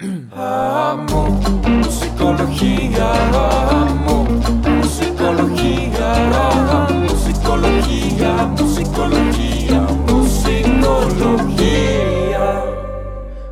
Amo musicología, amo musicología, amo musicología, musicología, musicología.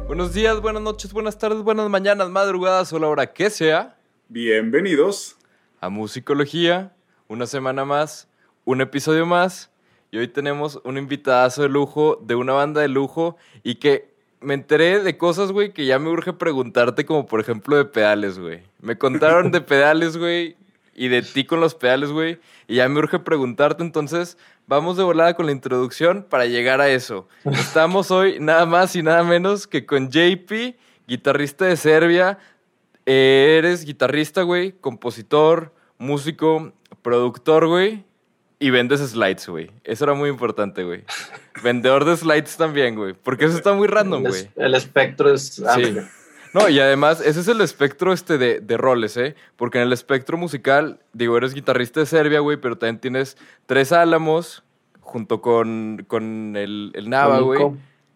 Buenos días, buenas noches, buenas tardes, buenas mañanas, madrugadas o la hora que sea Bienvenidos. a Musicología. Una semana más, un episodio más. Y hoy tenemos un invitadazo de lujo, de una banda de lujo y que me enteré de cosas, güey, que ya me urge preguntarte, como por ejemplo de pedales, güey. Me contaron de pedales, güey, y de ti con los pedales, güey, y ya me urge preguntarte, entonces vamos de volada con la introducción para llegar a eso. Estamos hoy nada más y nada menos que con JP, guitarrista de Serbia. Eh, eres guitarrista, güey, compositor, músico, productor, güey. Y vendes slides, güey. Eso era muy importante, güey. Vendedor de slides también, güey. Porque eso está muy random, güey. el espectro es Sí. amplio. No, y además, ese es el espectro este de, de roles, ¿eh? Porque en el espectro musical, digo, eres guitarrista de Serbia, güey, pero también tienes Tres Álamos junto con, con el, el Nava, güey.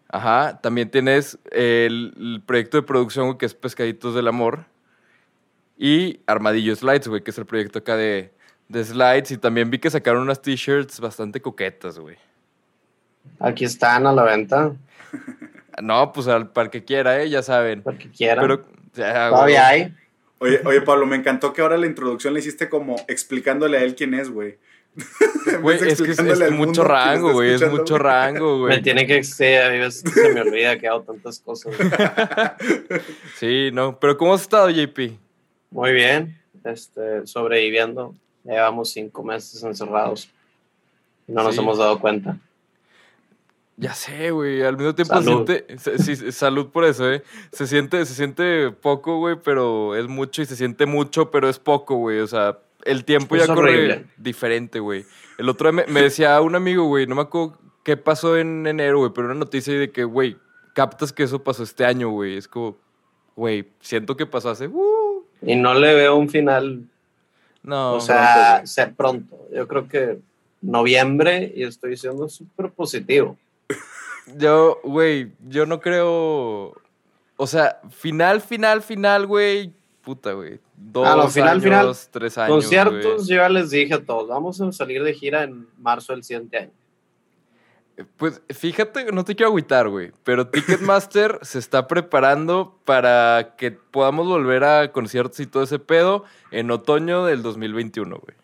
Ajá. También tienes el, el proyecto de producción, güey, que es Pescaditos del Amor. Y Armadillo Slides, güey, que es el proyecto acá de, de slides. Y también vi que sacaron unas t-shirts bastante coquetas, güey. Aquí están a la venta, No, pues al, para el que quiera, ¿eh? Ya saben. para que quieran. Pero, ya, güey. Todavía hay. Oye, oye, Pablo, me encantó que ahora la introducción le hiciste como explicándole a él quién es, güey. Güey, es que es, mucho rango, güey. Es mucho güey. rango, Me güey. tiene que sí, a veces se me olvida que hago tantas cosas. Sí, no. Pero ¿cómo has estado, JP? Muy bien, este, sobreviviendo. Llevamos cinco meses encerrados. No nos Sí. hemos dado cuenta. Ya sé, güey. Al mismo tiempo Salud. se siente. se- salud por eso, ¿eh? Se siente, se siente poco, güey, pero es mucho. Y se siente mucho, pero es poco, güey. O sea, el tiempo Es ya corre horrible. diferente, güey. El otro día me, me decía un amigo, güey, no me acuerdo qué pasó en enero, güey, pero una noticia de que, güey, captas que eso pasó este año, güey. Es como, güey, siento que pasó hace. uh, Y no le veo un final, no. o sea, ser pronto. Yo creo que noviembre y estoy siendo súper positivo. Yo, güey, yo no creo. O sea, final, final, final, güey. Puta, güey. Dos Ah, no, final, años, final. tres años. Conciertos, yo ya les dije a todos, vamos a salir de gira en marzo del siguiente año. Pues fíjate, no te quiero agüitar, güey. Pero Ticketmaster se está preparando para que podamos volver a conciertos y todo ese pedo en otoño del 2021, güey.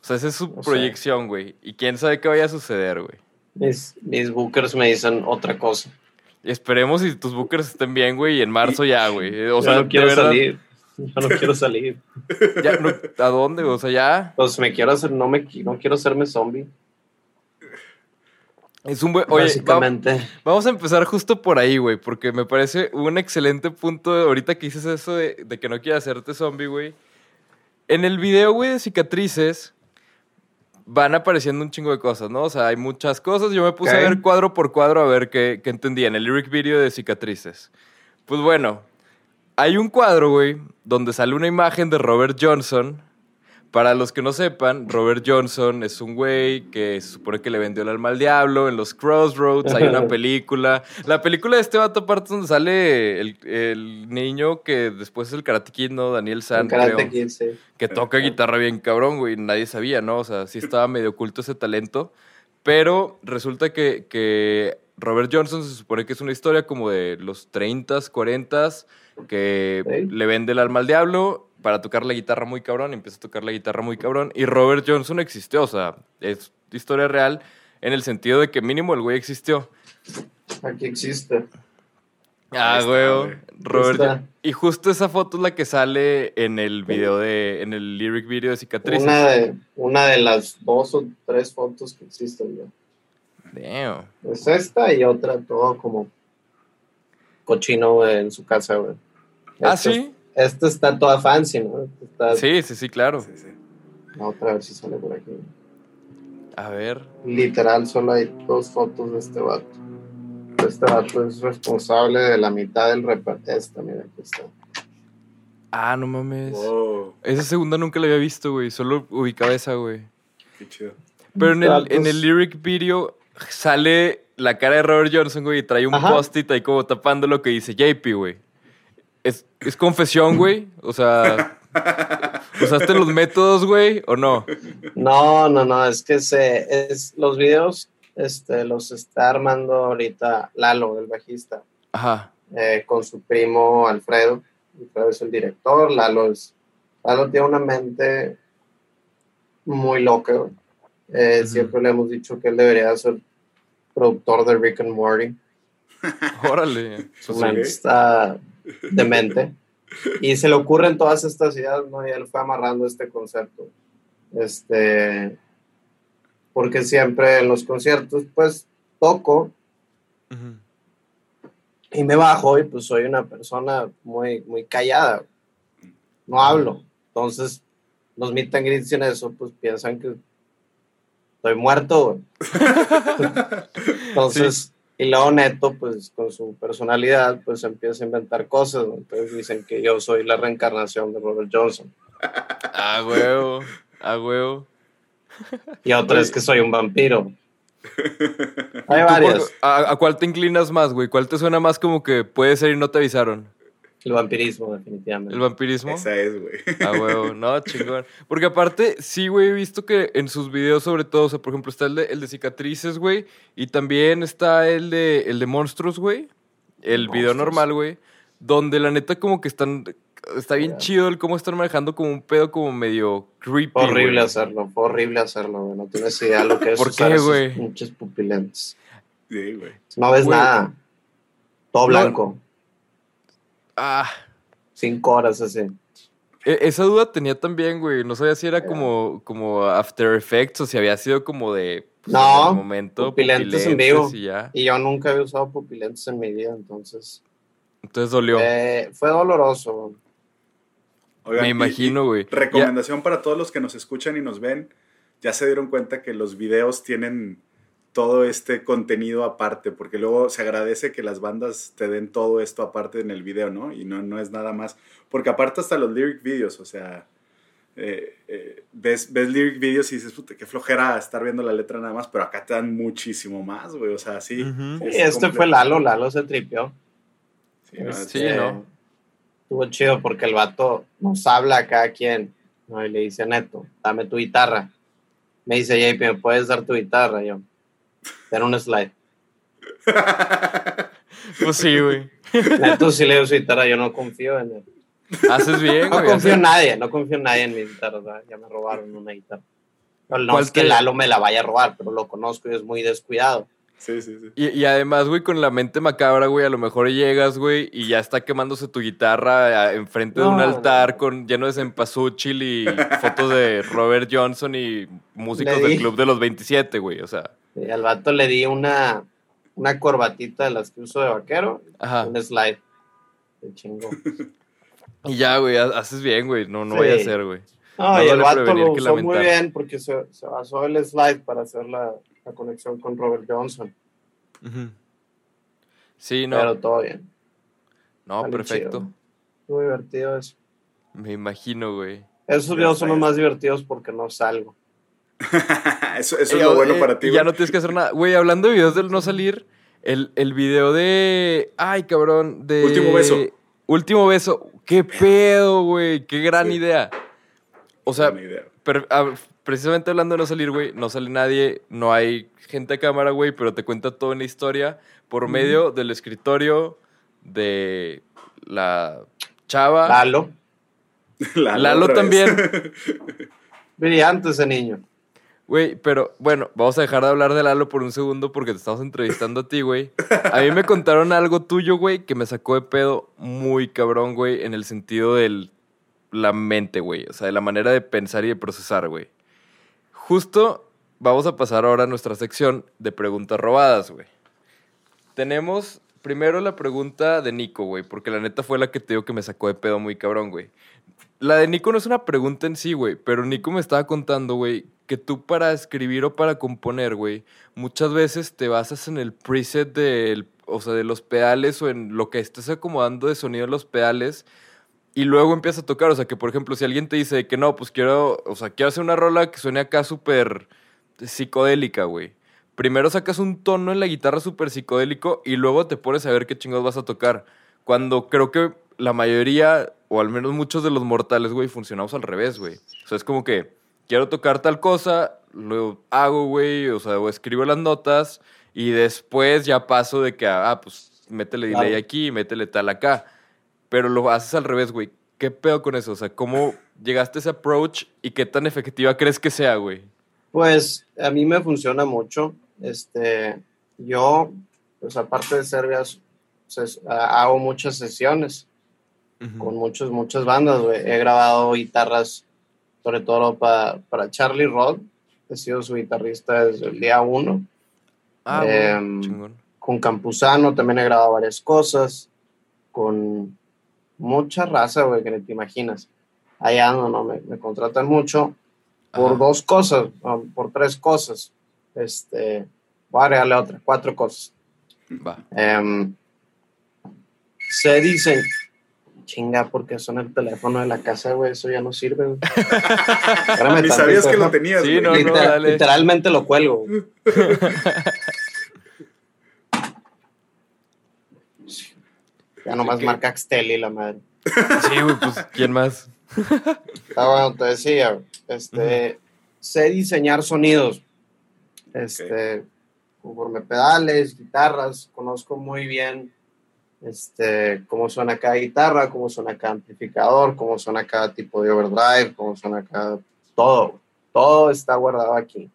O sea, esa es su O proyección, güey. Y quién sabe qué vaya a suceder, güey. Mis, mis bookers me dicen otra cosa. Esperemos si tus bookers estén bien, güey, y en marzo ya, güey. O sea, no quiero verdad, salir. Yo no quiero salir. ya, no- ¿A dónde? O sea, ya. Pues me quiero hacer, no me no quiero hacerme zombie. Es un buen. Oye, va- básicamente. vamos a empezar justo por ahí, güey, porque me parece un excelente punto. de- ahorita que dices eso de, de que no quieres hacerte zombie, güey. En el video, güey, de cicatrices, van apareciendo un chingo de cosas, ¿no? O sea, hay muchas cosas. Yo me puse a ver cuadro por cuadro a ver qué, qué entendía en el lyric video de cicatrices. Pues bueno, hay un cuadro, güey, donde sale una imagen de Robert Johnson. Para los que no sepan, Robert Johnson es un güey que se supone que le vendió el alma al diablo en los Crossroads. Hay una película. La película de este vato, aparte, donde sale el, el niño que después es el Karate Kid, ¿no? Daniel San, creo, Kid, sí. que toca guitarra bien cabrón, güey. Nadie sabía, ¿no? O sea, sí estaba medio oculto ese talento. Pero resulta que, que Robert Johnson se supone que es una historia como de los 30s, 40s, que le vende el alma al diablo para tocar la guitarra muy cabrón, empieza a tocar la guitarra muy cabrón. Y Robert Johnson existió, o sea, es historia real en el sentido de que mínimo el güey existió. Aquí existe. Ah, está, güey. Robert. está. Y justo esa foto es la que sale en el video de, en el lyric video de cicatrices. Una de, una de las dos o tres fotos que existen ya. Damn. Es esta y otra, todo como cochino güey, en su casa, güey. Ah, sí. Esta está toda fancy, ¿no? Está, Sí, sí, sí, claro. Sí, sí. La otra a ver si sale por aquí. A ver. Literal, solo hay dos fotos de este vato. Este vato es responsable de la mitad del reparto. Esta, mira, aquí está. Ah, no mames. Wow, Esa segunda nunca la había visto, güey. Solo ubicaba esa, güey. qué chido. Pero en el, en el lyric video sale la cara de Robert Johnson, güey, y trae un post-it ahí como tapando lo que dice JP, güey. ¿Es, es confesión, güey? O sea, ¿usaste los métodos, güey, o no? No, no, no, es que se, es, los videos este, los está armando ahorita Lalo, el bajista, Ajá. eh, con su primo Alfredo. Alfredo es el director, Lalo es, Lalo tiene una mente muy loca. güey. Eh. Siempre le hemos dicho que él debería ser productor de Rick and Morty. Órale. Su mente Ok. está demente. Y se le ocurren todas estas ideas, ¿no? Y él fue amarrando este concepto. Este. Porque siempre en los conciertos, pues, toco y me bajo y pues soy una persona muy, muy callada. No hablo. Entonces, los meet and greets en eso, pues piensan que estoy muerto. Entonces, y luego Neto, pues con su personalidad, pues empieza a inventar cosas. ¿no? Entonces dicen que yo soy la reencarnación de Robert Johnson. A huevo, a huevo. Y otra es que soy un vampiro. Hay ¿Tú varias. por- a, a cuál te inclinas más, güey? ¿Cuál te suena más como que puede ser y no te avisaron? El vampirismo, definitivamente. ¿El vampirismo? Esa es, güey. A huevo, no, chingón. Porque aparte, sí, güey, he visto que en sus videos, sobre todo, o sea, por ejemplo, está el de, el de cicatrices, güey, y también está el de, el de monstruos, güey, el video normal, güey, donde la neta como que están, está bien chido el cómo están manejando como un pedo como medio creepy, Fue horrible hacerlo, fue horrible hacerlo, güey. No tienes idea lo que es ¿Por usar qué, güey? pinches pupilentes. Sí, güey. No ves nada. Todo No. Ah, Cinco horas así. e- esa duda tenía también, güey, no sabía si era como, como After Effects o si había sido como de... pues, No, en el momento, pupilentes en vivo. Y ya. Y yo nunca había usado pupilentes en mi vida, entonces. Entonces dolió. eh, fue doloroso. Oigan, Me imagino, güey. Recomendación para todos los que nos escuchan y nos ven. Ya se dieron cuenta que los videos tienen todo este contenido aparte, porque luego se agradece que las bandas te den todo esto aparte en el video, ¿no? Y no, no es nada más. Porque aparte hasta los lyric videos, o sea, eh, eh, ves, ves lyric videos y dices, puta, qué flojera estar viendo la letra nada más, pero acá te dan muchísimo más, güey, o sea, sí. Es este completo. fue Lalo, Lalo se tripió. Sí, no, es- Sí, ¿no? Estuvo chido porque el vato nos habla a cada quien. ¿no? Y le dice, Neto, dame tu guitarra. Me dice, JP, ¿me puedes dar tu guitarra? Y yo, ten un slide. Pues sí, güey. Neto sí le dio su guitarra, yo no confío en él. Haces bien, No güey. confío en nadie, no confío en nadie en mis guitarras. ¿verdad? Ya me robaron una guitarra. No, no ¿Cuál es que Lalo me la vaya a robar, pero lo conozco y es muy descuidado. Sí, sí, sí. Y, y además, güey, con la mente macabra, güey, a lo mejor llegas, güey, y ya está quemándose tu guitarra enfrente de un altar no. con lleno de cempasúchil y fotos de Robert Johnson y músicos del club de los 27, güey, o sea. Y al vato le di una, una corbatita de las que uso de vaquero, Ajá. un slide. Se chingó. Y ya, güey, ha- haces bien, güey, no, no Sí. vaya a ser, güey. No, y el vato lo usó muy bien porque se, se basó el slide para hacer la, la conexión con Robert Johnson. Ujú. Sí, no, Pero todo bien. no, perfecto. chido. Muy divertido eso. Me imagino, güey. Esos videos son los más divertidos porque no salgo. eso eso es lo bueno eh, para ti, y Ya güey. no tienes que hacer nada. Güey, hablando de videos del no salir, el, el video de. Ay, cabrón. De. Último beso. Último beso. Qué pedo, güey. Qué gran Sí. idea. O sea, Buena idea. per- precisamente hablando de no salir, güey, no sale nadie, no hay gente a cámara, güey, pero te cuenta toda una historia por medio del escritorio de la chava. Lalo. Lalo, Lalo también. Brillante ese niño. Güey, pero bueno, vamos a dejar de hablar de Lalo por un segundo porque te estamos entrevistando a ti, güey. A mí me contaron algo tuyo, güey, que me sacó de pedo muy cabrón, güey, en el sentido de la mente, güey. O sea, de la manera de pensar y de procesar, güey. Justo vamos a pasar ahora a nuestra sección de preguntas robadas, güey. Tenemos primero la pregunta de Nico, güey, porque la neta fue la que te digo que me sacó de pedo muy cabrón, güey. La de Nico no es una pregunta en sí, güey, pero Nico me estaba contando, güey, que tú para escribir o para componer, güey, muchas veces te basas en el preset o sea, de los pedales o en lo que estés acomodando de sonido en los pedales y luego empiezas a tocar, o sea, que por ejemplo, si alguien te dice que no, pues quiero, o sea, quiero hacer una rola que suene acá súper psicodélica, güey. primero sacas un tono en la guitarra súper psicodélico y luego te pones a ver qué chingados vas a tocar. Cuando creo que la mayoría, o al menos muchos de los mortales, güey, funcionamos al revés, güey. O sea, es como que quiero tocar tal cosa, lo hago, güey, o sea, o escribo las notas y después ya paso de que, ah, pues métele delay Claro. aquí, métele tal acá. Pero lo haces al revés, güey. ¿Qué pedo con eso? O sea, ¿cómo llegaste a ese approach y qué tan efectiva crees que sea, güey? Pues a mí me funciona mucho. Este, yo, pues aparte de Serbia, ses- hago muchas sesiones con muchos, muchas bandas, güey. He grabado guitarras, sobre todo para, para Charlie Rod. He sido su guitarrista desde el día uno. Ah, chingón. Con Campuzano también he grabado varias cosas. Con mucha raza, güey, que ni te imaginas. Allá no, no, me, me contratan mucho por Ajá. dos cosas, por tres cosas. Este, voy a agregarle otra, cuatro cosas. Va. Em, se dicen, chinga, porque son el teléfono de la casa, güey, eso ya no sirve. güey. Espérame Ni sabías que lo tenías, Sí, no. Dale. literalmente lo cuelgo. ya nomás ¿Qué? marca Axtel y la madre. Sí, güey, pues, ¿quién más? Ah, bueno, te decía, este, sé diseñar sonidos, este, conforme pedales, guitarras, conozco muy bien, este, cómo suena cada guitarra, cómo suena cada amplificador, cómo suena cada tipo de overdrive, cómo suena cada, todo, todo está guardado aquí.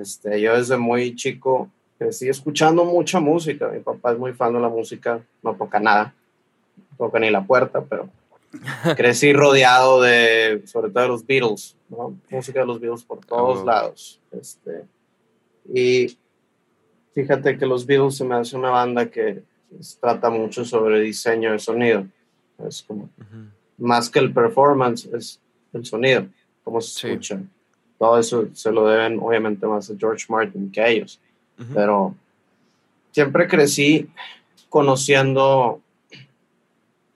Este, yo desde muy chico crecí escuchando mucha música. Mi papá es muy fan de la música, no toca nada, no toca ni la puerta, pero crecí rodeado de, sobre todo de los Beatles, ¿no? música de los Beatles por todos Oh. lados. Este, y fíjate que los Beatles se me hace una banda que trata mucho sobre diseño de sonido. Es como Ujú. más que el performance, es el sonido, cómo se Sí. escucha. Todo eso se lo deben obviamente más a George Martin que a ellos. Ujú. Pero siempre crecí conociendo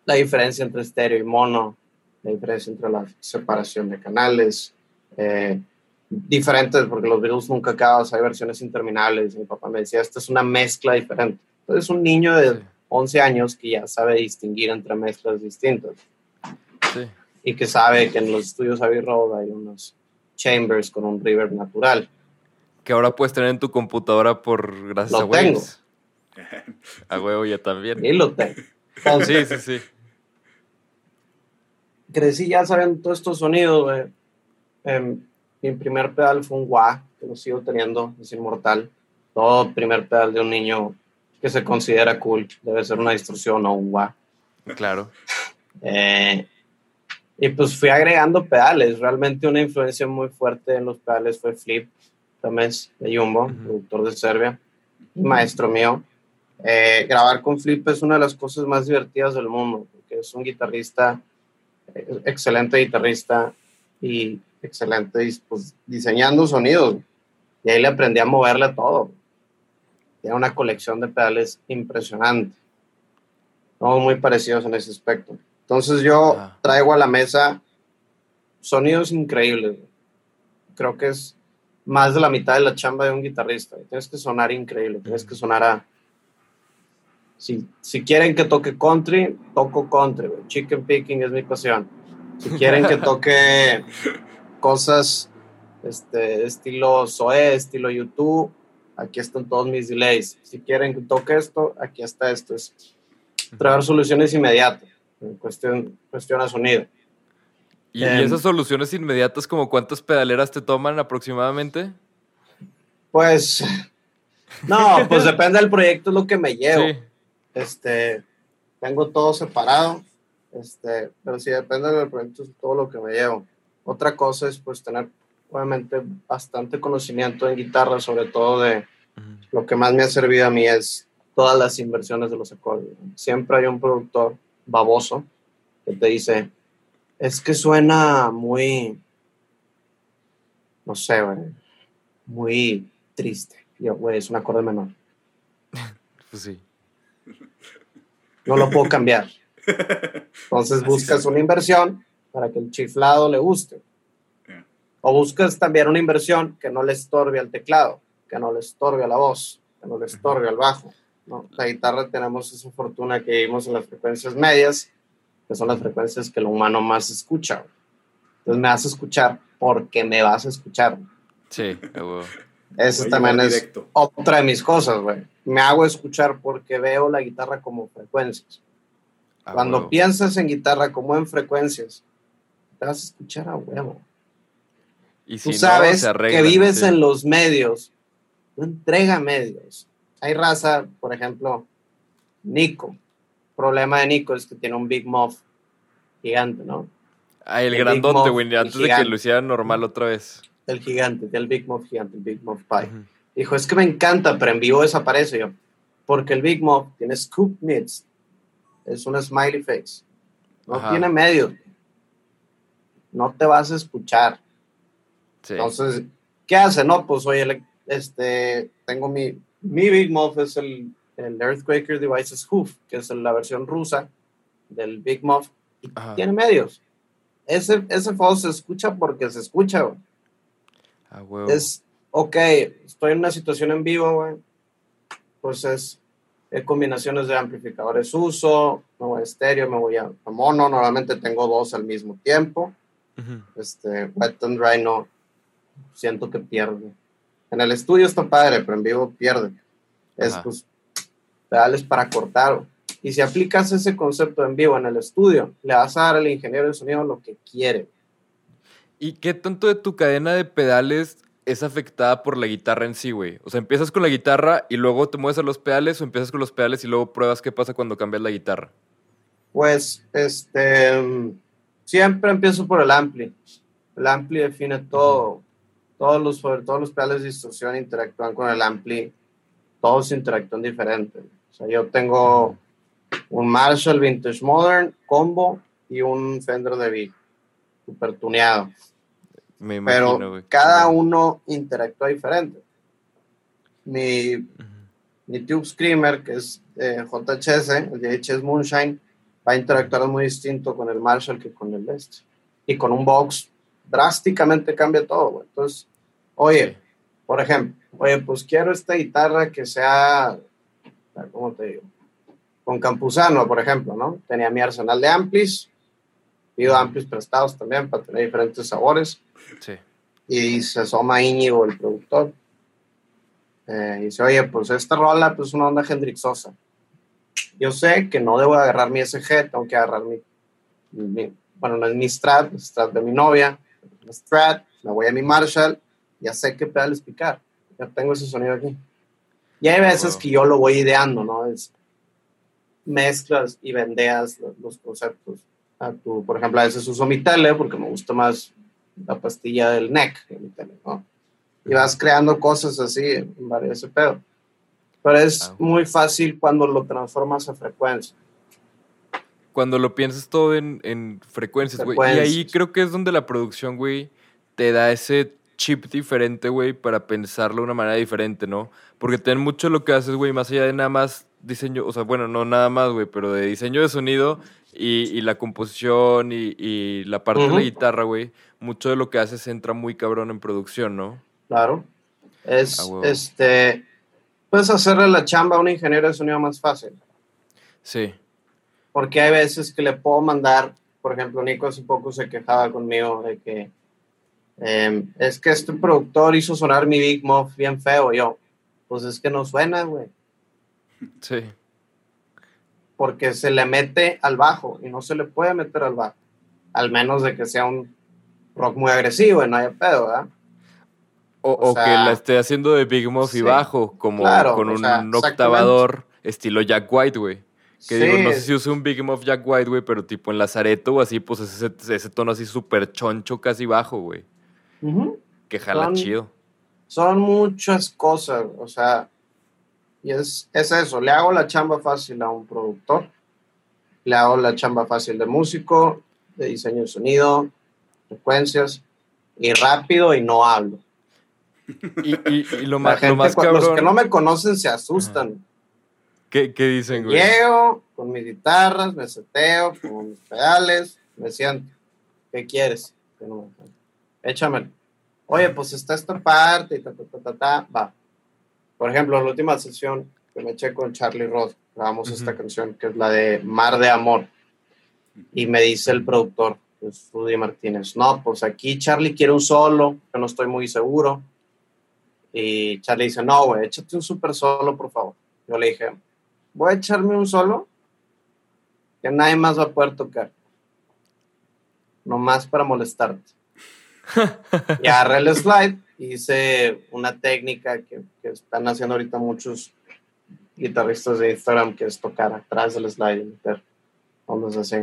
la diferencia entre estéreo y mono, la diferencia entre la separación de canales, eh, diferentes, porque los Beatles nunca acabas, hay versiones interminables. Mi papá me decía, esta es una mezcla diferente. Entonces, un niño de Sí. 11 años que ya sabe distinguir entre mezclas distintas Sí. y que sabe que en los estudios Abbey Road hay unos chambers con un reverb natural. Que ahora puedes tener en tu computadora por gracias Lo a tengo. A huevo, ya también. Y lo tengo. Entonces, Sí, sí, sí. crecí ya sabiendo todos estos sonidos, güey. Em, mi primer pedal fue un wah, que lo sigo teniendo, es inmortal. Todo primer pedal de un niño que se considera cool debe ser una distorsión o un wah. Claro. Eh, y pues fui agregando pedales. Realmente una influencia muy fuerte en los pedales fue Flip Tamés de Jumbo, Ujú. productor de Serbia, maestro mío. Eh, grabar con Flip es una de las cosas más divertidas del mundo, porque es un guitarrista, eh, excelente guitarrista y excelente pues, diseñando sonidos. Y ahí le aprendí a moverle a todo. Tiene una colección de pedales impresionante. Todos muy parecidos en ese aspecto. Entonces yo Ah. traigo a la mesa sonidos increíbles. Creo que es más de la mitad de la chamba de un guitarrista. Tienes que sonar increíble, tienes que sonar a... Si, si quieren que toque country, toco country. Chicken picking es mi pasión. Si quieren que toque cosas este, estilo Zoé, estilo YouTube, aquí están todos mis delays. Si quieren que toque esto, aquí está esto. Es traer soluciones inmediatas en cuestión, cuestión a sonido. ¿Y, y Em. esas soluciones inmediatas, como cuántas pedaleras te toman aproximadamente? Pues, no, pues depende del proyecto, es lo que me llevo. Sí. Este, tengo todo separado, este, pero sí depende del proyecto, es todo lo que me llevo. Otra cosa es pues tener obviamente bastante conocimiento en guitarra, sobre todo de Ujú. lo que más me ha servido a mí es todas las inversiones de los acordes. Siempre hay un productor baboso que te dice, es que suena muy, no sé, güey, muy triste. Y Yo, güey, es un acorde menor. Pues sí. No lo puedo cambiar. Entonces Así buscas una inversión para que el chiflado le guste. O buscas también una inversión que no le estorbe al teclado, que no le estorbe a la voz, que no le estorbe al bajo. ¿no? La guitarra tenemos esa fortuna que vivimos en las frecuencias medias, que son las frecuencias que el humano más escucha. Entonces me vas a escuchar porque me vas a escuchar. Sí, huevo. Eso también es directo. otra de mis cosas, güey. Me hago escuchar porque veo la guitarra como frecuencias. Cuando huevo. piensas en guitarra como en frecuencias, te vas a escuchar a huevo. Y Tú si no, sabes arreglan, que vives sí. en los medios, no entrega medios. Hay raza, por ejemplo, Nico. problema de Nico es que tiene un Big Muff gigante, ¿no? Ah, el, el grandote, güey, el antes de que lo hiciera normal otra vez. El gigante, el Big Muff gigante, el Big Muff Pie. Dijo, es que me encanta, pero en vivo desaparece yo. Porque el Big Muff tiene scoop mids. Es una smiley face. No Ajá. tiene medios. No te vas a escuchar. Sí. Entonces, ¿qué hace? No, pues oye, este, tengo mi, mi Big Muff es el, el Earthquaker Devices Hoof, que es la versión rusa del Big Muff. Ajá. Tiene medios. Ese, ese se escucha porque se escucha, güey. A huevo. Es, ok, estoy en una situación en vivo, güey. Pues es eh, combinaciones de amplificadores uso, me voy a estéreo, me voy a, mono. Normalmente tengo dos al mismo tiempo. Este, wet and dry no, siento que pierde. En el estudio está padre, pero en vivo pierde. Es Ajá. pues pedales para cortar. Y si aplicas ese concepto en vivo en el estudio, le vas a dar al ingeniero de sonido lo que quiere. ¿Y qué tanto de tu cadena de pedales es afectada por la guitarra en sí, güey? O sea, ¿empiezas con la guitarra y luego te mueves a los pedales o empiezas con los pedales y luego pruebas qué pasa cuando cambias la guitarra? Pues, este, mm, siempre empiezo por el ampli. El ampli define todo. Todos los, sobre todos los pedales de distorsión interactúan con el ampli. Todos interactúan diferente. O sea, yo tengo un Marshall Vintage Modern combo y un Fender de Big, super tuneado. Me imagino, Pero cada uno interactúa diferente. Mi, mi Tube Screamer, que es eh, JHS, el JHS Moonshine, va a interactuar muy distinto con el Marshall que con el este. Y con un box drásticamente cambia todo. güey. Entonces, oye, por ejemplo, oye, pues quiero esta guitarra que sea, ¿cómo te digo? Con Campuzano, por ejemplo, ¿no? Tenía mi arsenal de amplis, pido amplis prestados también para tener diferentes sabores Sí. y se asoma Íñigo, el productor. Eh, y dice, oye, pues esta rola pues, es una onda Hendrixosa. Yo sé que no debo agarrar mi SG, tengo que agarrar mi, mi- bueno, no es mi Strat, Strat de mi novia, mi Strat, me voy a mi Marshall, ya sé qué pedales picar, ya tengo ese sonido aquí. Y hay veces Wow. que yo lo voy ideando, ¿no? Es mezclas y vendeas los, los conceptos. A tu, por ejemplo, a veces uso mi tele porque me gusta más la pastilla del neck de mi tele, ¿no? Y vas creando cosas así en varios pedo. Pero es Ah, muy fácil cuando lo transformas a frecuencia. Cuando lo piensas todo en, en frecuencias, güey. Y ahí creo que es donde la producción, güey, te da ese chip diferente, güey, para pensarlo de una manera diferente, ¿no? Porque ten mucho lo que haces, güey, más allá de nada más diseño, o sea, bueno, no nada más, güey, pero de diseño de sonido y, y la composición y, y la parte de la guitarra, güey, mucho de lo que haces entra muy cabrón en producción, ¿no? Claro. Es, Ah, este, puedes hacerle la chamba a un ingeniero de sonido más fácil. Sí. Porque hay veces que le puedo mandar, por ejemplo, Nico hace poco se quejaba conmigo de que eh, es que este productor hizo sonar mi Big Muff bien feo. Yo, pues es que no suena, güey. Sí. Porque se le mete al bajo y no se le puede meter al bajo. Al menos de que sea un rock muy agresivo y no haya pedo, ¿verdad? O, O o que la esté haciendo de Big Muff y bajo, como Claro, con un sea, octavador estilo Jack White, güey. Que Sí, digo, no sé si usa un Big Muff Jack White, güey, pero tipo en Lazareto o así, pues es ese, ese tono así súper choncho, casi bajo, güey. Que jala Son- chido. son muchas cosas, o sea, y es, es eso, le hago la chamba fácil a un productor, le hago la chamba fácil de músico, de diseño de sonido, frecuencias, y rápido y no hablo. Y, y- y lo, más, lo gente, más cu- cabrón. los que no me conocen se asustan. ¿Qué, qué dicen, güey? Llego con mis guitarras, me seteo, con mis pedales, me siento. ¿Qué quieres? Que Échamelo. Oye, pues está esta parte y ta, ta, ta, ta, ta, va. por ejemplo, la última sesión que me eché con Charlie Roth, grabamos Ujú. esta canción que es la de Mar de Amor. Y me dice el productor, pues Rudy Martínez, no, pues aquí Charlie quiere un solo, yo no estoy muy seguro. Y Charlie dice, no, güey, échate un super solo, por favor. Yo le dije, voy a echarme un solo que nadie más va a poder tocar. Nomás para molestarte. y agarré el slide, hice una técnica que, que están haciendo ahorita muchos guitarristas de Instagram, que es tocar atrás del slide y meter ondas así.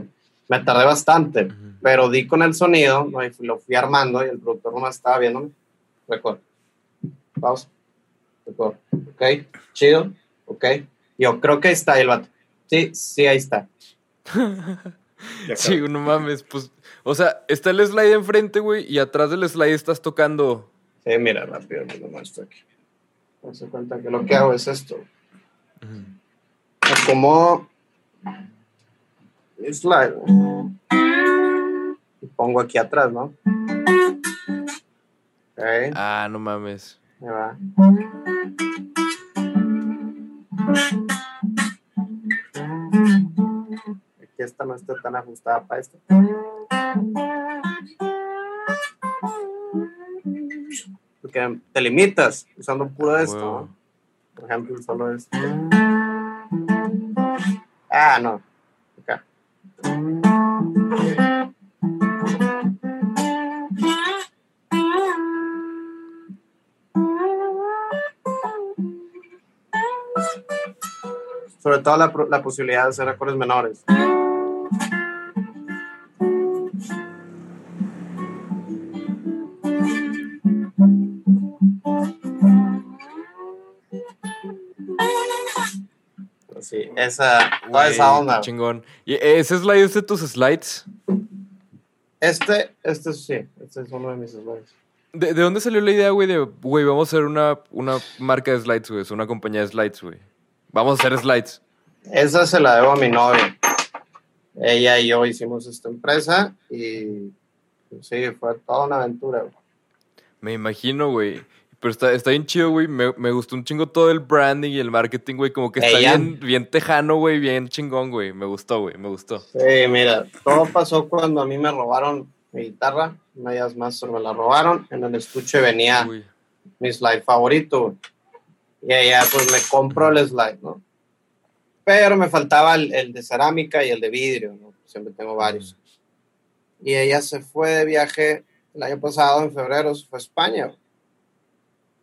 Me tardé bastante, Ujú. pero di con el sonido, ¿no? y lo fui armando y el productor nomás estaba viéndome. Record. Pausa. Record. Ok. Chido. Ok. Yo creo que ahí está el vato. Sí, sí, ahí está. Sí, no mames, pues, o sea, está el slide enfrente, güey, y atrás del slide estás tocando. Sí, mira, rápido, me lo muestro aquí. Se cuenta que lo que hago es esto. Acomodo el slide. Y pongo aquí atrás, ¿no? Ahí Ah, no mames. va. Aquí esta no está tan ajustada para esto. Porque te limitas usando puro esto. Por ejemplo, solo esto. Ah, no. Acá. Sobre todo la, la posibilidad de hacer acordes menores. Esa, toda Güey, esa onda. Chingón. ¿Y ese slide es de tus slides? Este, este sí, este es uno de mis slides. ¿De, de dónde salió la idea, güey, de, güey, vamos a hacer una, una marca de slides, güey? Es una compañía de slides, güey. Vamos a hacer slides. Esa se la debo a mi novia. Ella y yo hicimos esta empresa y pues, sí, fue toda una aventura. güey. Me imagino, güey. Pero está, está bien chido, güey. Me, me gustó un chingo todo el branding y el marketing, güey. Como que está Ella. bien, bien tejano, güey. Bien chingón, güey. Me gustó, güey. Me gustó. Sí, mira, todo pasó cuando a mí me robaron mi guitarra. Una días más me la robaron. En el estuche venía Uy. mi slide favorito. güey. Y ella pues me compró el slide, ¿no? Pero me faltaba el, el de cerámica y el de vidrio, ¿no? Siempre tengo varios. Y ella se fue de viaje el año pasado, en febrero, se fue a España. güey.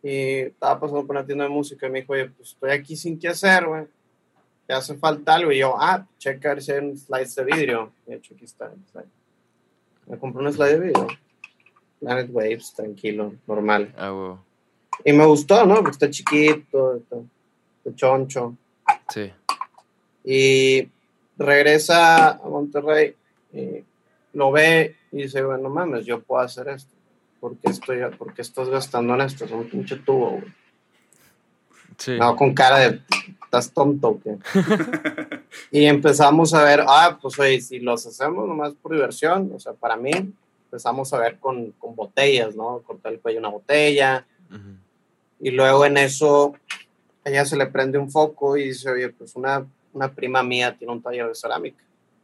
Y estaba pasando por una tienda de música y me dijo, oye, pues estoy aquí sin qué hacer, güey. Te hace falta algo. Y yo, ah, checa si hay un slide de vidrio. De hecho, aquí está. Me compré un slide de vidrio. Planet Waves, tranquilo, normal. Ah, güey. Y me gustó, ¿no? Porque está chiquito, está, está choncho. Sí. Y regresa a Monterrey, y lo ve y dice, bueno, mames, yo puedo hacer esto. ¿Por qué, estoy, por qué estás gastando en esto? Es un pinche tubo, güey. Sí. No, con cara de, estás tonto, qué?". y empezamos a ver, ah, pues oye, si los hacemos nomás por diversión, o sea, para mí, empezamos a ver con, con botellas, ¿no? Cortar el cuello a una botella, Ujú. y luego en eso, a ella se le prende un foco y dice, oye, pues una, una prima mía tiene un taller de cerámica,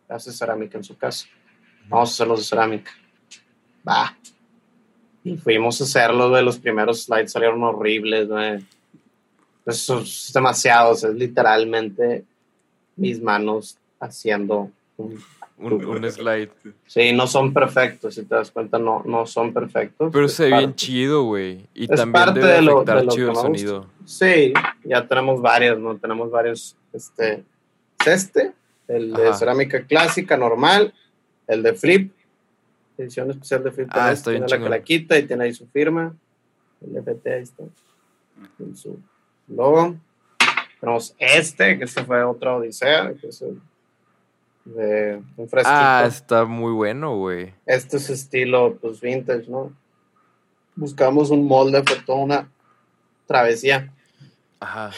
hace cerámica en su casa, vamos a hacerlos de cerámica. Va. Y fuimos a hacerlo, güey, los primeros slides salieron horribles, güey. Eso es demasiado, o sea, es literalmente mis manos haciendo un... Un, un slide. Sí, no son perfectos, si te das cuenta, no, no son perfectos. Pero Es se ve bien chido, güey. Y Es también parte debe de lo- afectar de lo chido el sonido. Sí, ya tenemos varios, ¿no? Tenemos varios, este, es este, el de Ajá. cerámica clásica, normal, el de flip, edición especial de flip, Ah, tiene la que chingón. la quita y tiene ahí su firma, el FT ahí está, con su logo. Tenemos este, que este fue otra odisea, que es el de un fresquito. Ah, está muy bueno, güey. Este es estilo, pues, vintage, ¿no? Buscamos un molde, fue toda una travesía. Ajá.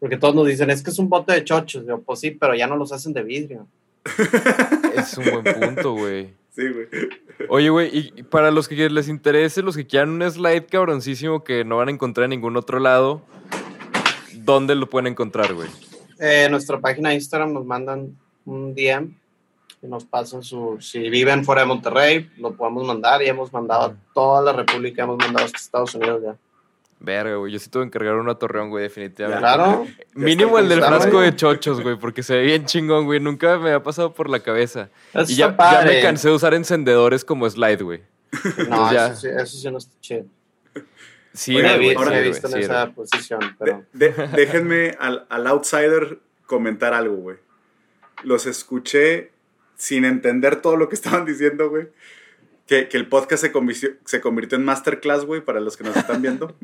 Porque todos nos dicen, es que es un bote de chochos. Yo, pues sí, pero ya no los hacen de vidrio. Es un buen punto, güey. Sí, güey. Oye, güey, y para los que les interese, los que quieran un slide cabroncísimo que no van a encontrar en ningún otro lado, ¿dónde lo pueden encontrar, güey? Eh, en nuestra página de Instagram nos mandan un DM y nos pasan su. Si viven fuera de Monterrey, lo podemos mandar y hemos mandado a toda la República, hemos mandado hasta Estados Unidos ya. Verga, güey. Yo sí tuve que encargar uno a Torreón, güey, definitivamente. Claro. Mínimo el del frasco de chochos, güey, porque se ve bien chingón, güey. Nunca me ha pasado por la cabeza. Eso Y ya, me cansé de usar encendedores como slide, güey. No, ya. eso, sí, eso sí no está chido. Sí, güey, vi- ahora- me he visto güey, en sí, esa posición, De- pero. de- déjenme al, al outsider comentar algo, güey. Los escuché sin entender todo lo que estaban diciendo, güey. Que, que el podcast se convirtió, se convirtió en masterclass, güey, para los que nos están viendo.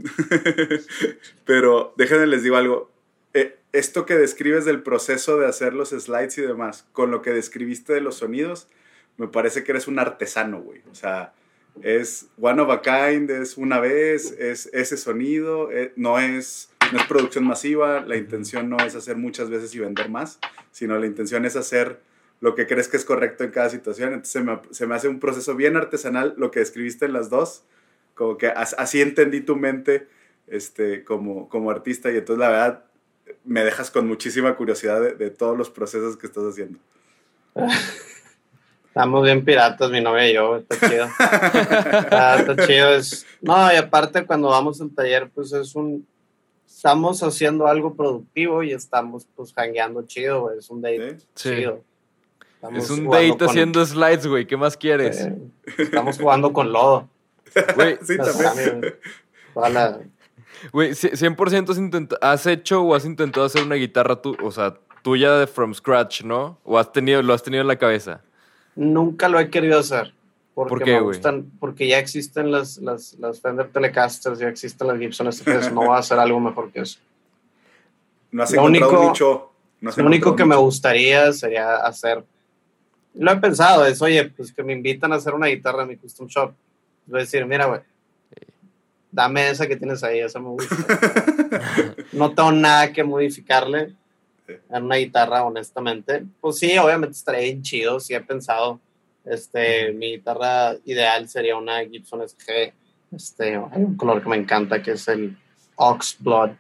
Pero déjenme les digo algo. Eh, esto que describes del proceso de hacer los slides y demás, con lo que describiste de los sonidos, me parece que eres un artesano, güey. O sea, es one of a kind, es una vez, es ese sonido, eh, no, es, no es producción masiva, la intención no es hacer muchas veces y vender más, sino la intención es hacer lo que crees que es correcto en cada situación. Entonces se me, se me hace un proceso bien artesanal lo que describiste en las dos, como que as- así entendí tu mente este, como, como artista y entonces la verdad me dejas con muchísima curiosidad de, de todos los procesos que estás haciendo. Estamos bien piratas, mi novia y yo, está chido. está, está chido. Es... No, y aparte cuando vamos al taller, pues es un... Estamos haciendo algo productivo y estamos pues hangueando chido. Es un date ¿sí? Sí. Estamos Es un date con- haciendo slides, güey. ¿Qué más quieres? eh, estamos jugando con lodo. Güey, Sí, también. Güey, ci- 100% has, has hecho o has intentado hacer una guitarra tú, o sea, tuya de from scratch, ¿no? O has tenido, lo has tenido en la cabeza. Nunca lo he querido hacer. Porque ¿Por qué, me güey? gustan, porque ya existen las, las, las Fender Telecasters, ya existen las Gibson SPs, no voy a hacer algo mejor que eso. No has Lo encontrado un único- nicho. no has Lo único que me gustaría sería hacer, lo he pensado, es, oye, pues que me invitan a hacer una guitarra en mi custom shop. Voy a decir, mira, güey, dame esa que tienes ahí, esa me gusta. no tengo nada que modificarle en una guitarra, honestamente. Pues sí, obviamente estaría bien chido, sí he pensado. Este, mi guitarra ideal sería una Gibson SG. Este, hay un color que me encanta que es el Ox Blood.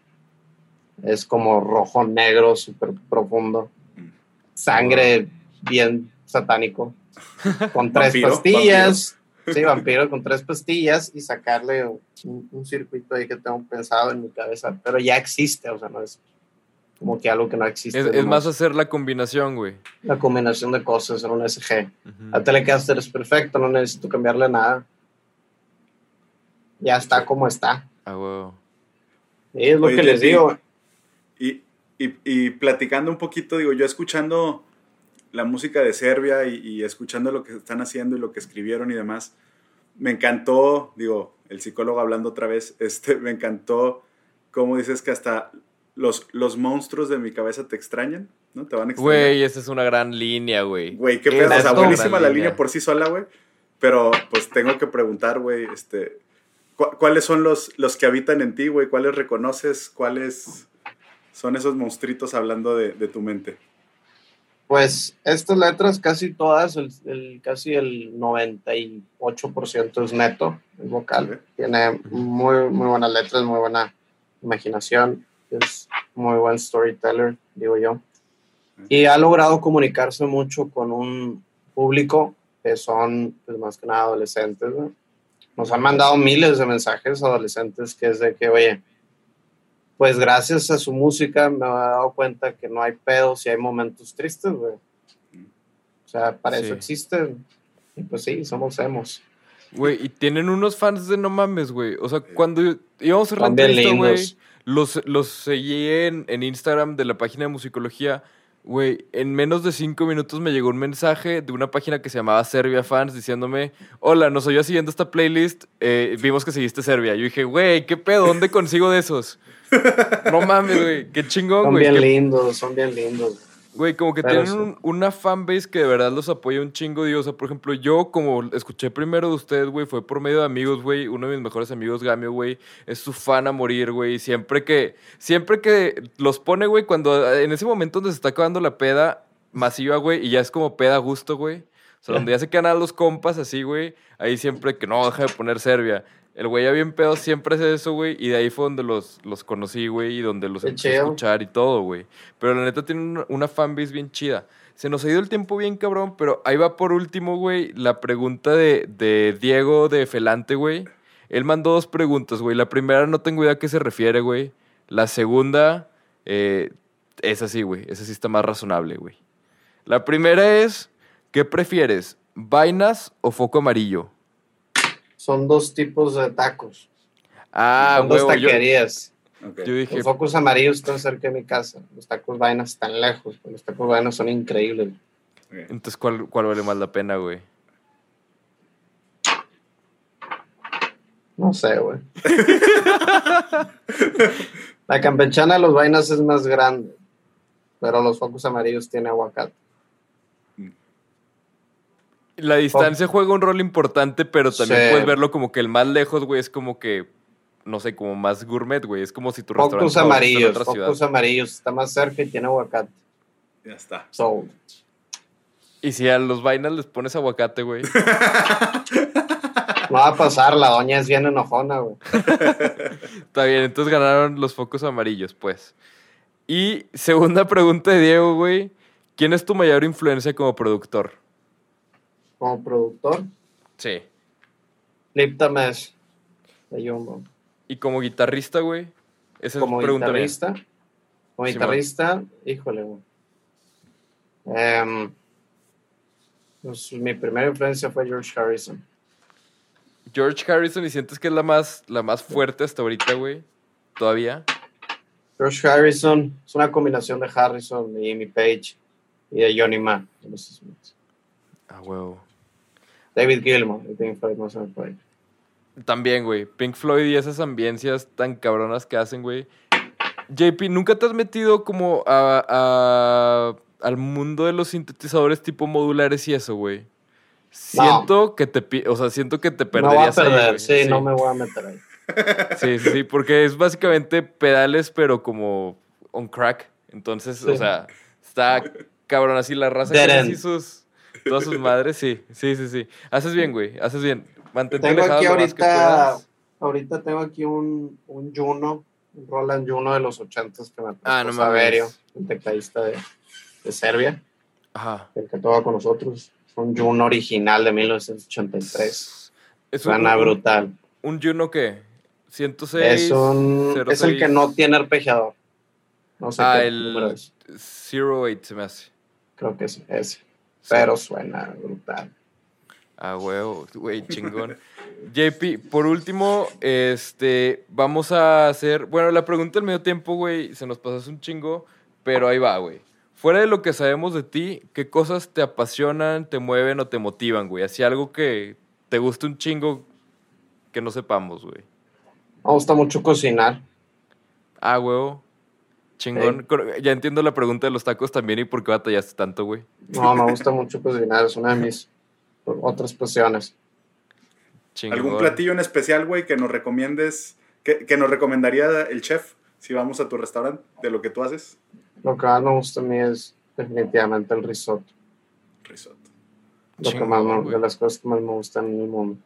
Es como rojo negro, súper profundo. Sangre bien satánico. Con tres Vampiro, pastillas. Sí, vampiro con tres pastillas y sacarle un, un circuito ahí que tengo pensado en mi cabeza. Pero ya existe, o sea, no es como que algo que no existe. Es, más hacer la combinación, güey. la combinación de cosas en un SG. Ujú. La Telecaster es perfecto, no necesito cambiarle nada. Ya está como está. Ah, huevo. Y es lo Oye, que les digo. Y, y, y platicando un poquito, digo, yo escuchando la música de Serbia y, y escuchando lo que están haciendo y lo que escribieron y demás, me encantó, digo, el psicólogo hablando otra vez, este, me encantó cómo dices que hasta los, los monstruos de mi cabeza te extrañan, ¿no? Te van a extrañar. Güey, esa es una gran línea, güey. Güey, qué pedo. O sea, buenísima la línea por sí sola, güey. Pero pues tengo que preguntar, güey, este, ¿cu- ¿cuáles son los, los que habitan en ti, güey? ¿Cuáles reconoces? ¿Cuáles son esos monstruitos hablando de, de tu mente? Pues estas letras, casi todas, el, el- casi el 98% es neto, el vocal. Tiene muy, muy buenas letras, muy buena imaginación. Es muy buen storyteller, digo yo. Y ha logrado comunicarse mucho con un público que son, pues más que nada, adolescentes. ¿no? Nos han mandado miles de mensajes adolescentes que es de que, oye, pues gracias a su música me he dado cuenta que no hay pedos y hay momentos tristes, güey. O sea, para Sí. eso existen. Y pues sí, somos emos. Güey, y tienen unos fans de no mames, güey. O sea, cuando íbamos a entrevista, güey, los, los seguí en, en Instagram de la página de musicología. Güey, en menos de cinco minutos me llegó un mensaje de una página que se llamaba Serbia Fans diciéndome, hola, nos oyó siguiendo esta playlist, eh, vimos que seguiste Serbia. Yo dije, güey, ¿qué pedo? ¿Dónde consigo de esos? No mames, güey, qué chingón, Son güey. bien qué lindos, son bien lindos. Güey, como que Pero tienen un- una fanbase que de verdad los apoya un chingo, Dios. O sea, por ejemplo, yo como escuché primero de ustedes, güey, fue por medio de amigos, güey. Uno de mis mejores amigos, Gamio, güey, es su fan a morir, güey. Siempre que, siempre que los pone, güey, cuando en ese momento donde se está acabando la peda masiva, güey, y ya es como peda a gusto, güey. O sea, donde ya se quedan a los compas así, güey, ahí siempre que no, deja de poner Serbia. El güey ya bien pedo siempre hace eso, güey, y de ahí fue donde los, los conocí, güey, y donde los empecé a escuchar y todo, güey. Pero la neta tiene una, una fanbase bien chida. Se nos ha ido el tiempo bien cabrón, pero ahí va por último, güey, la pregunta de, de Diego de Felante, güey. Él mandó dos preguntas, güey. La primera no tengo idea a qué se refiere, güey. La segunda, eh, es así, güey. Esa sí está más razonable, güey. La primera es, ¿qué prefieres? ¿Vainas o foco amarillo? Son dos tipos de tacos. Ah, Son dos yo, taquerías. Ok. yo dije, Los focos amarillos están cerca de mi casa. Los tacos vainas están lejos. pero Los tacos vainas son increíbles. Ok. entonces, ¿cuál, ¿cuál vale más la pena, güey? No sé, güey. La campechana de los vainas es más grande. Pero los focos amarillos tiene aguacate. La distancia juega un rol importante, pero también Sí. puedes verlo como que el más lejos, güey, es como que, no sé, como más gourmet, güey. Es como si tu restaurante favorito está en amarillos. otra ciudad. Focos amarillos. Está más cerca y tiene aguacate. Ya está. So, Y si a los vainas les pones aguacate, güey. no va a pasar. La doña es bien enojona, güey. Está bien, entonces ganaron los focos amarillos, pues. Y segunda pregunta de Diego, güey. ¿Quién es tu mayor influencia como productor? Como productor, Sí. Flip Tamesh de Jumbo. Y como guitarrista, güey. Esa Como es pregunta mía. guitarrista. Como Simón. guitarrista, híjole, güey. Em, pues, mi primera influencia fue George Harrison. George Harrison, ¿y sientes que es la más, la más fuerte hasta ahorita, güey? ¿Todavía? George Harrison es una combinación de Harrison y Amy Page y de Johnny Mann. Ah, huevo. David Gilmour, Pink Floyd, no se me puede. También, güey. Pink Floyd y esas ambiencias tan cabronas que hacen, güey. JP, ¿nunca te has metido como a, a- al mundo de los sintetizadores tipo modulares y eso, güey? Siento que te, o sea, siento que te Me voy a perderías ahí, perder, sí, no me voy a meter ahí. Sí, sí, sí, porque es básicamente pedales, pero como on crack. Entonces, o sea, está cabrón así la raza Dead que sus, todas sus madres, sí, sí, sí, sí. Haces bien, güey, haces bien. Mantente Tengo aquí ahorita, ahorita tengo aquí un, un Juno, un Roland Juno de los 80s que me Ah, no mames. Saverio, un tecladista de, de Serbia, Ajá. el que toca con nosotros. Es un Juno original de 1983. Es un, Suena un, brutal. un Juno que 106. Es, un, es el 06. que no tiene arpegiador. No sé Ah, qué número el es. 08 se me hace. Creo que es ese. Pero suena brutal. Ah, huevo, güey, chingón. JP, por último, este, vamos a hacer, bueno, la pregunta del medio tiempo, güey, se nos pasó un chingo, pero ahí va, güey. Fuera de lo que sabemos de ti, ¿qué cosas te apasionan, te mueven o te motivan, güey? Así algo que te guste un chingo que no sepamos, güey. Me gusta mucho cocinar. Ah, huevo. Chingón. Ya entiendo la pregunta de los tacos también y por qué batallaste tanto, güey. No, me gusta mucho cocinar. Es una de mis otras pasiones. Chingón. ¿Algún platillo en especial, güey, que nos recomiendes, que, que nos recomendaría el chef si vamos a tu restaurante, de lo que tú haces? Lo que más me gusta a mí es definitivamente el risotto. Risotto. Lo que más me- de las cosas que más me gustan en el mundo.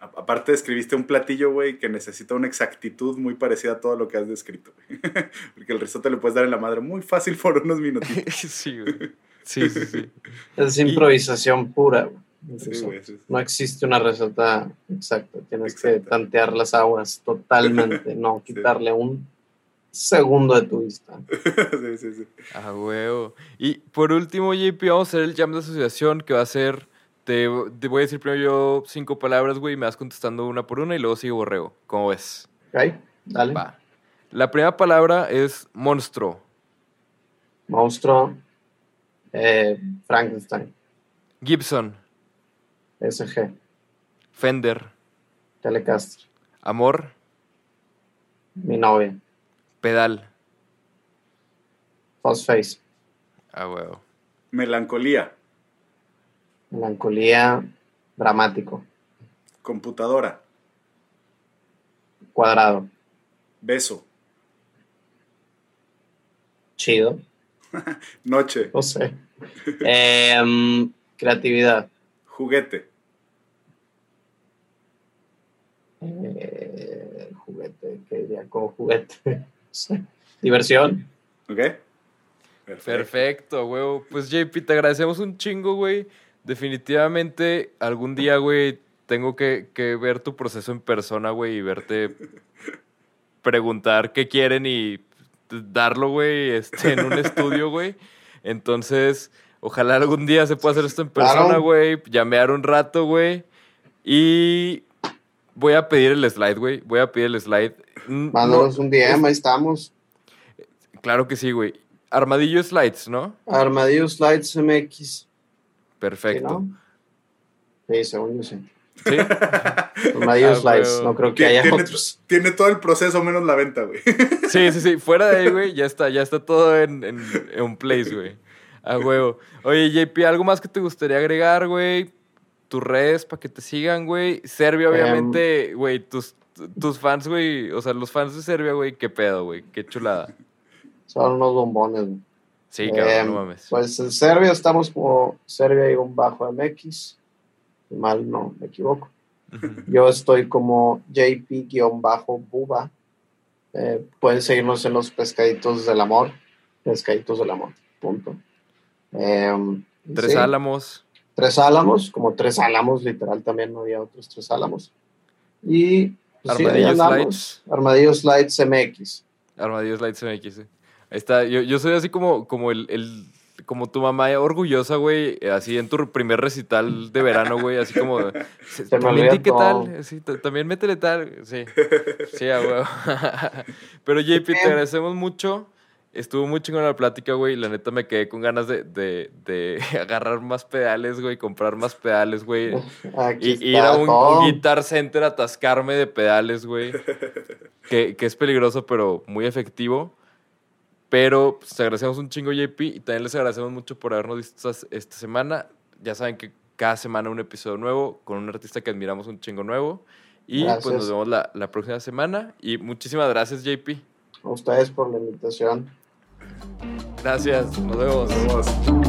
A- Aparte, escribiste un platillo, güey, que necesita una exactitud muy parecida a todo lo que has descrito. güey. Porque el risotto le puedes dar en la madre muy fácil por unos minutitos. sí, güey. Sí, sí, sí. Es Y- improvisación pura. güey, el Sí, risotto. güey, sí, sí. No existe una receta exacta. Tienes que tantear las aguas totalmente. No quitarle un segundo de tu vista. sí, sí, sí. Ah, huevo. Y por último, JP, vamos a hacer el jam de asociación que va a ser. Te, te voy a decir primero yo cinco palabras, güey, y me vas contestando una por una y luego sigue borrego. ¿Cómo ves? ¿Ok? Dale. Va. La primera palabra es monstruo. Monstruo. eh, Frankenstein. Gibson. SG. Fender. Telecaster. Amor. Mi novia. Pedal. Face. Ah, huevo. Melancolía, Melancolía. Dramático. computadora, Cuadrado. beso, Chido. noche, No sé. Em, Creatividad. Juguete. Eh, juguete, ¿qué diría como juguete? No sé. Diversión. ¿Ok? Perfecto, güey. Pues JP, te agradecemos un chingo, güey. Definitivamente algún día, güey, tengo que, que ver tu proceso en persona, güey, y verte preguntar qué quieren y darlo, güey, este, en un estudio, güey. Entonces, ojalá algún día se pueda hacer esto en persona, güey. Llamear un rato, güey. Y voy a pedir el slide, güey. Voy a pedir el slide. Mm, Mándanos no, un DM, ahí estamos. Claro que sí, güey. Armadillo Slides, ¿no? Armadillo Slides MX. ¿Sí, Perfecto. no? Sí, según yo sí. ¿Sí? Ah, no creo que haya Tiene, otros. tiene todo el proceso menos la venta, güey. Sí, sí, sí. Fuera de ahí, güey, ya está, ya está todo en, en, en un place, güey. A huevo. Oye, JP, ¿algo más que te gustaría agregar, güey? Tus redes para que te sigan, güey. Serbia, Em. obviamente, güey, tus, tus fans, güey. O sea, los fans de Serbia, güey, qué pedo, güey. Qué chulada. Son unos bombones. güey. Sí, cabrón, Em, no mames. Pues en Serbia estamos como Serbia y un bajo MX. Mal no me equivoco. Yo estoy como JP-Buba. Eh, pueden seguirnos en los pescaditos del amor. Pescaditos del amor. Punto. Em, Tres sí, Álamos. Tres álamos, como tres álamos, literal también no había otros tres álamos. Y pues, sí, ahí Armadillo andamos. Slides. Armadillo Slides MX. Armadillo Slides MX, sí. Está. Yo, yo soy así como, como el, el- como tu mamá orgullosa, güey, así en tu primer recital de verano, güey, así como, se- también di qué tal, sí, también métele tal, sí, sí, a huevo. Pero JP, te agradecemos mucho, estuvo muy chingona la plática, güey, la neta me quedé con ganas de, de, de agarrar más pedales, güey, comprar más pedales, güey, y ir a un, un Guitar Center a atascarme de pedales, güey. que, que es peligroso, pero muy efectivo. Pero pues, les agradecemos un chingo, JP, y también les agradecemos mucho por habernos visto esta, semana. Ya saben que cada semana un episodio nuevo con un artista que admiramos un chingo nuevo. Y pues nos vemos la, la, próxima semana. Y muchísimas gracias, JP. A ustedes por la invitación. Gracias, Nos vemos. Nos vemos.